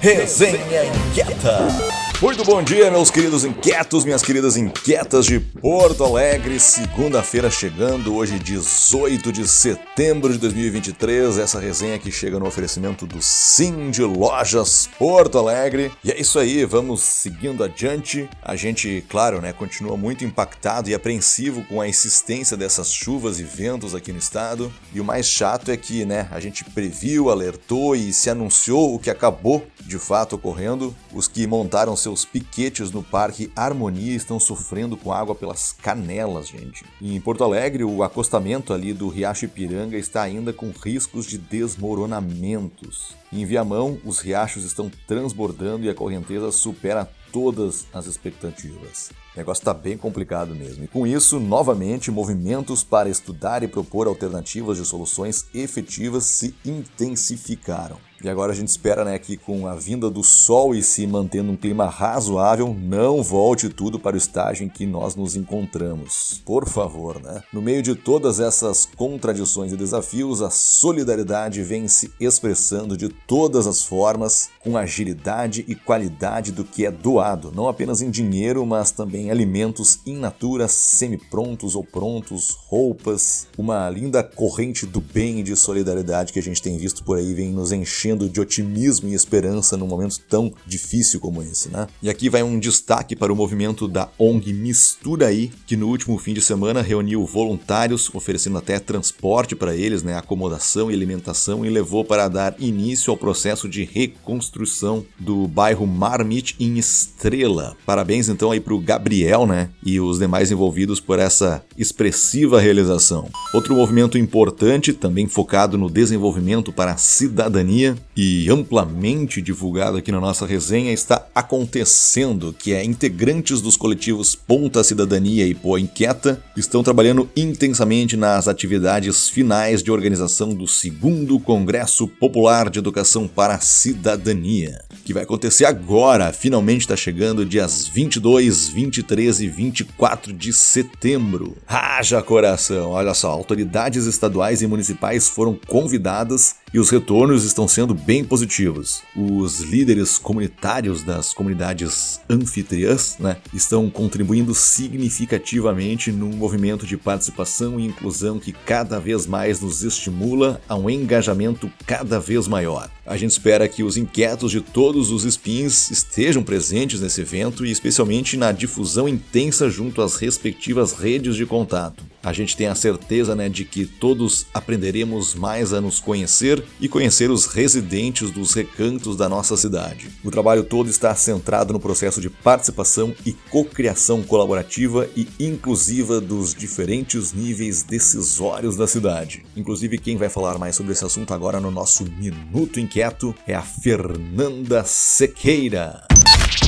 Resenha Inquieta. Muito bom dia, meus queridos inquietos, minhas queridas inquietas de Porto Alegre. Segunda-feira chegando, hoje 18 de setembro de 2023. Essa resenha que chega no oferecimento do Sim de Lojas Porto Alegre. E é isso aí, vamos seguindo adiante. A gente, claro, né, continua muito impactado e apreensivo com a existência dessas chuvas e ventos aqui no estado. E o mais chato é que, né, a gente previu, alertou e se anunciou o que acabou de fato ocorrendo. Os que montaram seu seus piquetes no Parque Harmonia estão sofrendo com água pelas canelas, gente. Em Porto Alegre, o acostamento ali do Riacho Ipiranga está ainda com riscos de desmoronamentos. Em Viamão, os riachos estão transbordando e a correnteza supera todas as expectativas. O negócio está bem complicado mesmo. E com isso, novamente, movimentos para estudar e propor alternativas de soluções efetivas se intensificaram. E agora a gente espera né, que com a vinda do sol e se mantendo um clima razoável, não volte tudo para o estágio em que nós nos encontramos. Por favor, né? No meio de todas essas contradições e desafios, a solidariedade vem se expressando de todas as formas, com agilidade e qualidade do que é doado, não apenas em dinheiro, mas também alimentos in natura, semi-prontos ou prontos, roupas, uma linda corrente do bem e de solidariedade que a gente tem visto por aí vem nos enchendo de otimismo e esperança num momento tão difícil como esse, né? E aqui vai um destaque para o movimento da ONG Mistura aí, que no último fim de semana reuniu voluntários, oferecendo até transporte para eles, né, acomodação e alimentação e levou para dar início ao processo de reconstrução do bairro Marmite em Estrela. Parabéns então aí para o Gabriel, né, e os demais envolvidos por essa expressiva realização. Outro movimento importante, também focado no desenvolvimento para a cidadania, e amplamente divulgado aqui na nossa resenha está acontecendo, que é integrantes dos coletivos Ponta Cidadania e Poa Inquieta estão trabalhando intensamente nas atividades finais de organização do segundo Congresso Popular de Educação para a Cidadania, que vai acontecer agora, finalmente está chegando dias 22, 23 e 24 de setembro. Haja coração! Olha só, autoridades estaduais e municipais foram convidadas e os retornos estão sendo bem positivos. Os líderes comunitários das comunidades anfitriãs né, estão contribuindo significativamente num movimento de participação e inclusão que cada vez mais nos estimula a um engajamento cada vez maior. A gente espera que os inquietos de todos os spins estejam presentes nesse evento e especialmente na difusão intensa junto às respectivas redes de contato. A gente tem a certeza né, de que todos aprenderemos mais a nos conhecer e conhecer os residentes dos recantos da nossa cidade. O trabalho todo está centrado no processo de participação e cocriação colaborativa e inclusiva dos diferentes níveis decisórios da cidade. Inclusive, quem vai falar mais sobre esse assunto agora no nosso Minuto Inquieto é a Fernanda Sequeira.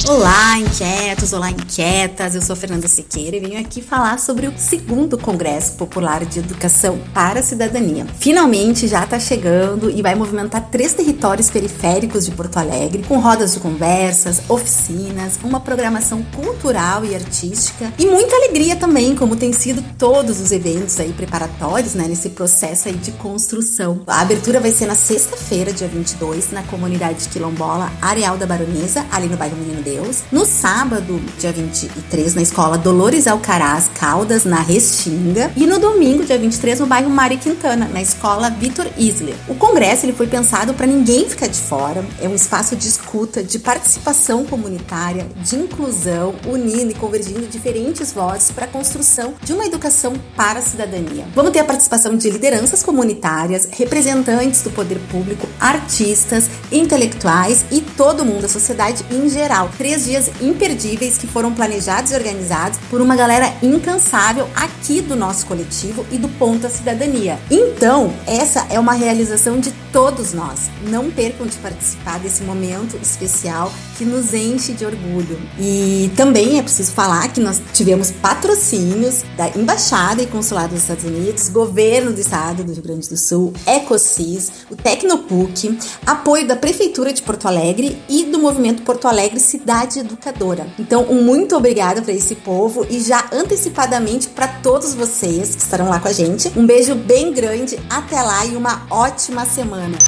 Olá, inquietos, olá, inquietas. Eu sou Fernanda Siqueira e venho aqui falar sobre o segundo Congresso Popular de Educação para a Cidadania. Finalmente já está chegando e vai movimentar três territórios periféricos de Porto Alegre, com rodas de conversas, oficinas, uma programação cultural e artística e muita alegria também, como tem sido todos os eventos aí preparatórios, né, nesse processo aí de construção. A abertura vai ser na sexta-feira, dia 22, na comunidade quilombola Areal da Baronesa, ali no bairro Menino Deus. No sábado, dia 23, na escola Dolores Alcaraz Caldas, na Restinga. E no domingo, dia 23, no bairro Mari Quintana, na escola Vitor Isler. O congresso ele foi pensado para ninguém ficar de fora. É um espaço de escuta, de participação comunitária, de inclusão, unindo e convergindo diferentes vozes para a construção de uma educação para a cidadania. Vamos ter a participação de lideranças comunitárias, representantes do poder público, artistas, intelectuais e todo mundo, a sociedade em geral três dias imperdíveis que foram planejados e organizados por uma galera incansável aqui do nosso coletivo e do Ponta Cidadania. Então, essa é uma realização de todos nós. Não percam de participar desse momento especial que nos enche de orgulho. E também é preciso falar que nós tivemos patrocínios da Embaixada e Consulado dos Estados Unidos, Governo do Estado do Rio Grande do Sul, Ecosis, o Tecnopuc, apoio da Prefeitura de Porto Alegre e do Movimento Porto Alegre Cidade Educadora. Então, um muito obrigado para esse povo e já antecipadamente para todos vocês que estarão lá com a gente. Um beijo bem grande, até lá e uma ótima semana.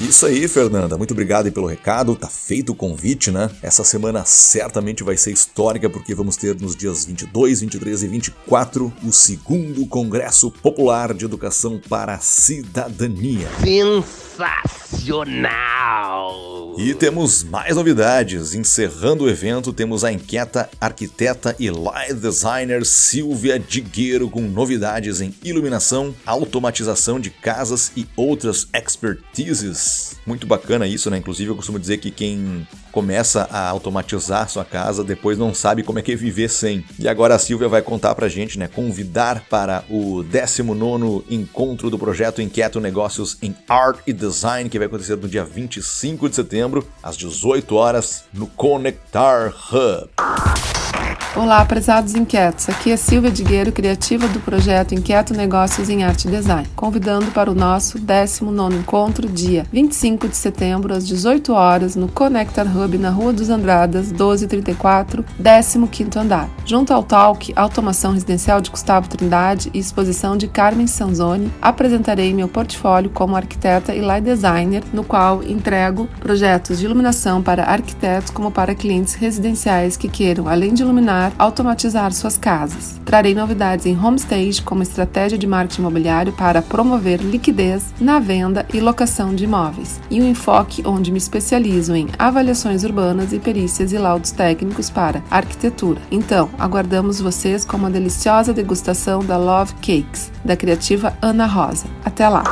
Isso aí, Fernanda. Muito obrigado aí pelo recado. Tá feito o convite, né? Essa semana certamente vai ser histórica porque vamos ter nos dias 22, 23 e 24 o segundo Congresso Popular de Educação para a Cidadania. Sensacional! E temos mais novidades. Encerrando o evento, temos a inquieta arquiteta e live designer Silvia Digueiro com novidades em iluminação, automatização de casas e outras expertises. Muito bacana isso, né? Inclusive, eu costumo dizer que quem começa a automatizar sua casa, depois não sabe como é que é viver sem. E agora a Silvia vai contar pra gente, né, convidar para o 19 encontro do projeto Inquieto Negócios em Art e Design, que vai acontecer no dia 25 de setembro, às 18 horas, no Conectar Hub. Olá, prezados inquietos. Aqui é Silvia Digueiro, criativa do projeto Inquieto Negócios em Arte e Design, convidando para o nosso 19 encontro, dia 25 de setembro, às 18 horas, no Connector Hub, na Rua dos Andradas, 1234, 15º andar. Junto ao Talk Automação Residencial de Gustavo Trindade e exposição de Carmen Sanzoni, apresentarei meu portfólio como arquiteta e light designer, no qual entrego projetos de iluminação para arquitetos como para clientes residenciais que queiram, além de iluminar, automatizar suas casas. Trarei novidades em homestage como estratégia de marketing imobiliário para promover liquidez na venda e locação de imóveis, e um enfoque onde me especializo em avaliações urbanas e perícias e laudos técnicos para arquitetura. Então, aguardamos vocês com uma deliciosa degustação da Love Cakes, da criativa Ana Rosa. Até lá!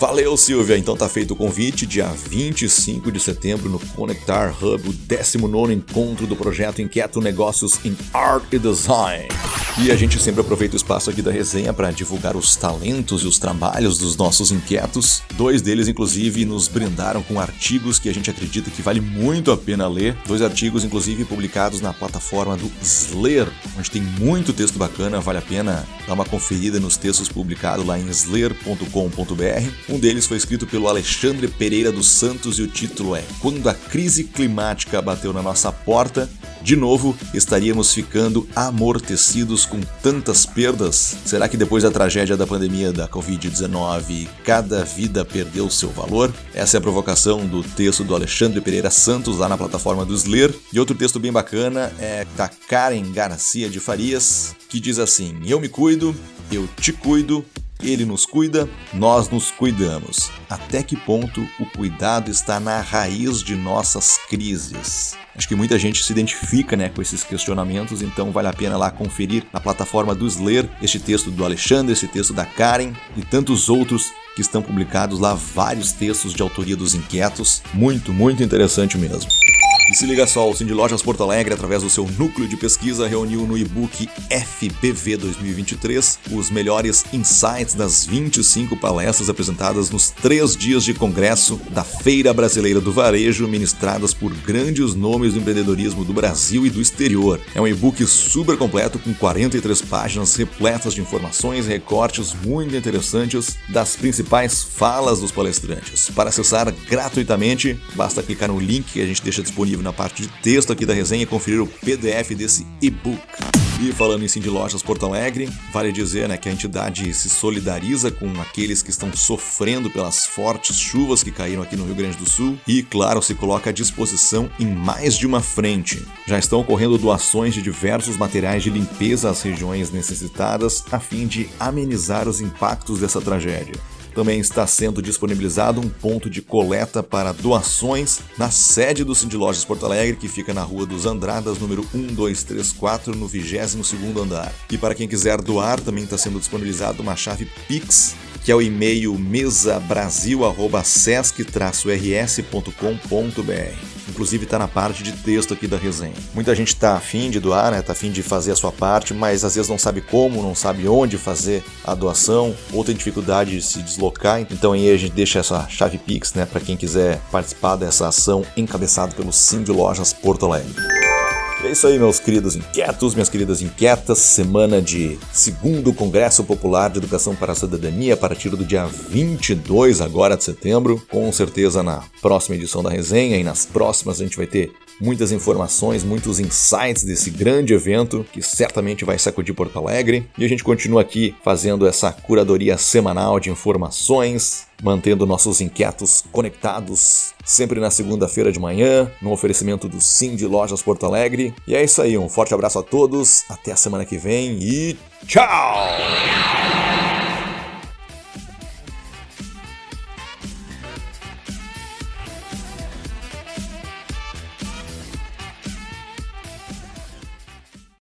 Valeu, Silvia. Então tá feito o convite, dia 25 de setembro no Conectar Hub, o 19 encontro do projeto Inquieto Negócios em Art e Design. E a gente sempre aproveita o espaço aqui da resenha para divulgar os talentos e os trabalhos dos nossos inquietos. Dois deles, inclusive, nos brindaram com artigos que a gente acredita que vale muito a pena ler. Dois artigos, inclusive, publicados na plataforma do Sler, onde tem muito texto bacana, vale a pena dar uma conferida nos textos publicados lá em sler.com.br. Um deles foi escrito pelo Alexandre Pereira dos Santos e o título é Quando a crise climática bateu na nossa porta, de novo estaríamos ficando amortecidos com tantas perdas? Será que depois da tragédia da pandemia da Covid-19, cada vida perdeu seu valor? Essa é a provocação do texto do Alexandre Pereira Santos lá na plataforma do Sler. E outro texto bem bacana é da Karen Garcia de Farias, que diz assim: Eu me cuido, eu te cuido, ele nos cuida, nós nos cuidamos. Até que ponto o cuidado está na raiz de nossas crises? Acho que muita gente se identifica né, com esses questionamentos, então vale a pena lá conferir na plataforma do Sler este texto do Alexandre, esse texto da Karen e tantos outros que estão publicados lá, vários textos de autoria dos inquietos. Muito, muito interessante mesmo. E se liga só, o Cindy Lojas Porto Alegre, através do seu núcleo de pesquisa, reuniu no e-book FBV 2023 os melhores insights das 25 palestras apresentadas nos três dias de congresso da Feira Brasileira do Varejo, ministradas por grandes nomes do empreendedorismo do Brasil e do exterior. É um e-book super completo com 43 páginas repletas de informações e recortes muito interessantes das principais falas dos palestrantes. Para acessar gratuitamente, basta clicar no link que a gente deixa disponível na parte de texto aqui da resenha e conferir o PDF desse e-book. E falando em Cindy Lojas Porto Alegre, vale dizer né, que a entidade se solidariza com aqueles que estão sofrendo pelas fortes chuvas que caíram aqui no Rio Grande do Sul e, claro, se coloca à disposição em mais de uma frente. Já estão ocorrendo doações de diversos materiais de limpeza às regiões necessitadas a fim de amenizar os impactos dessa tragédia. Também está sendo disponibilizado um ponto de coleta para doações na sede do Cindy Lojas Porto Alegre, que fica na Rua dos Andradas, número 1234, no 22º andar. E para quem quiser doar, também está sendo disponibilizado uma chave Pix, que é o e-mail mesabrasil@sesc-rs.com.br. Inclusive está na parte de texto aqui da resenha. Muita gente está afim de doar, né? Tá afim de fazer a sua parte, mas às vezes não sabe como, não sabe onde fazer a doação, ou tem dificuldade de se deslocar. Então aí a gente deixa essa chave Pix, né, para quem quiser participar dessa ação encabeçada pelo Cindy Lojas Porto Alegre. É isso aí, meus queridos inquietos, minhas queridas inquietas. Semana de segundo Congresso Popular de Educação para a Cidadania, a partir do dia 22 agora de setembro. Com certeza na próxima edição da resenha e nas próximas a gente vai ter muitas informações, muitos insights desse grande evento que certamente vai sacudir Porto Alegre. E a gente continua aqui fazendo essa curadoria semanal de informações, mantendo nossos inquietos conectados sempre na segunda-feira de manhã, no oferecimento do Sim de Lojas Porto Alegre. E é isso aí, um forte abraço a todos, até a semana que vem e tchau!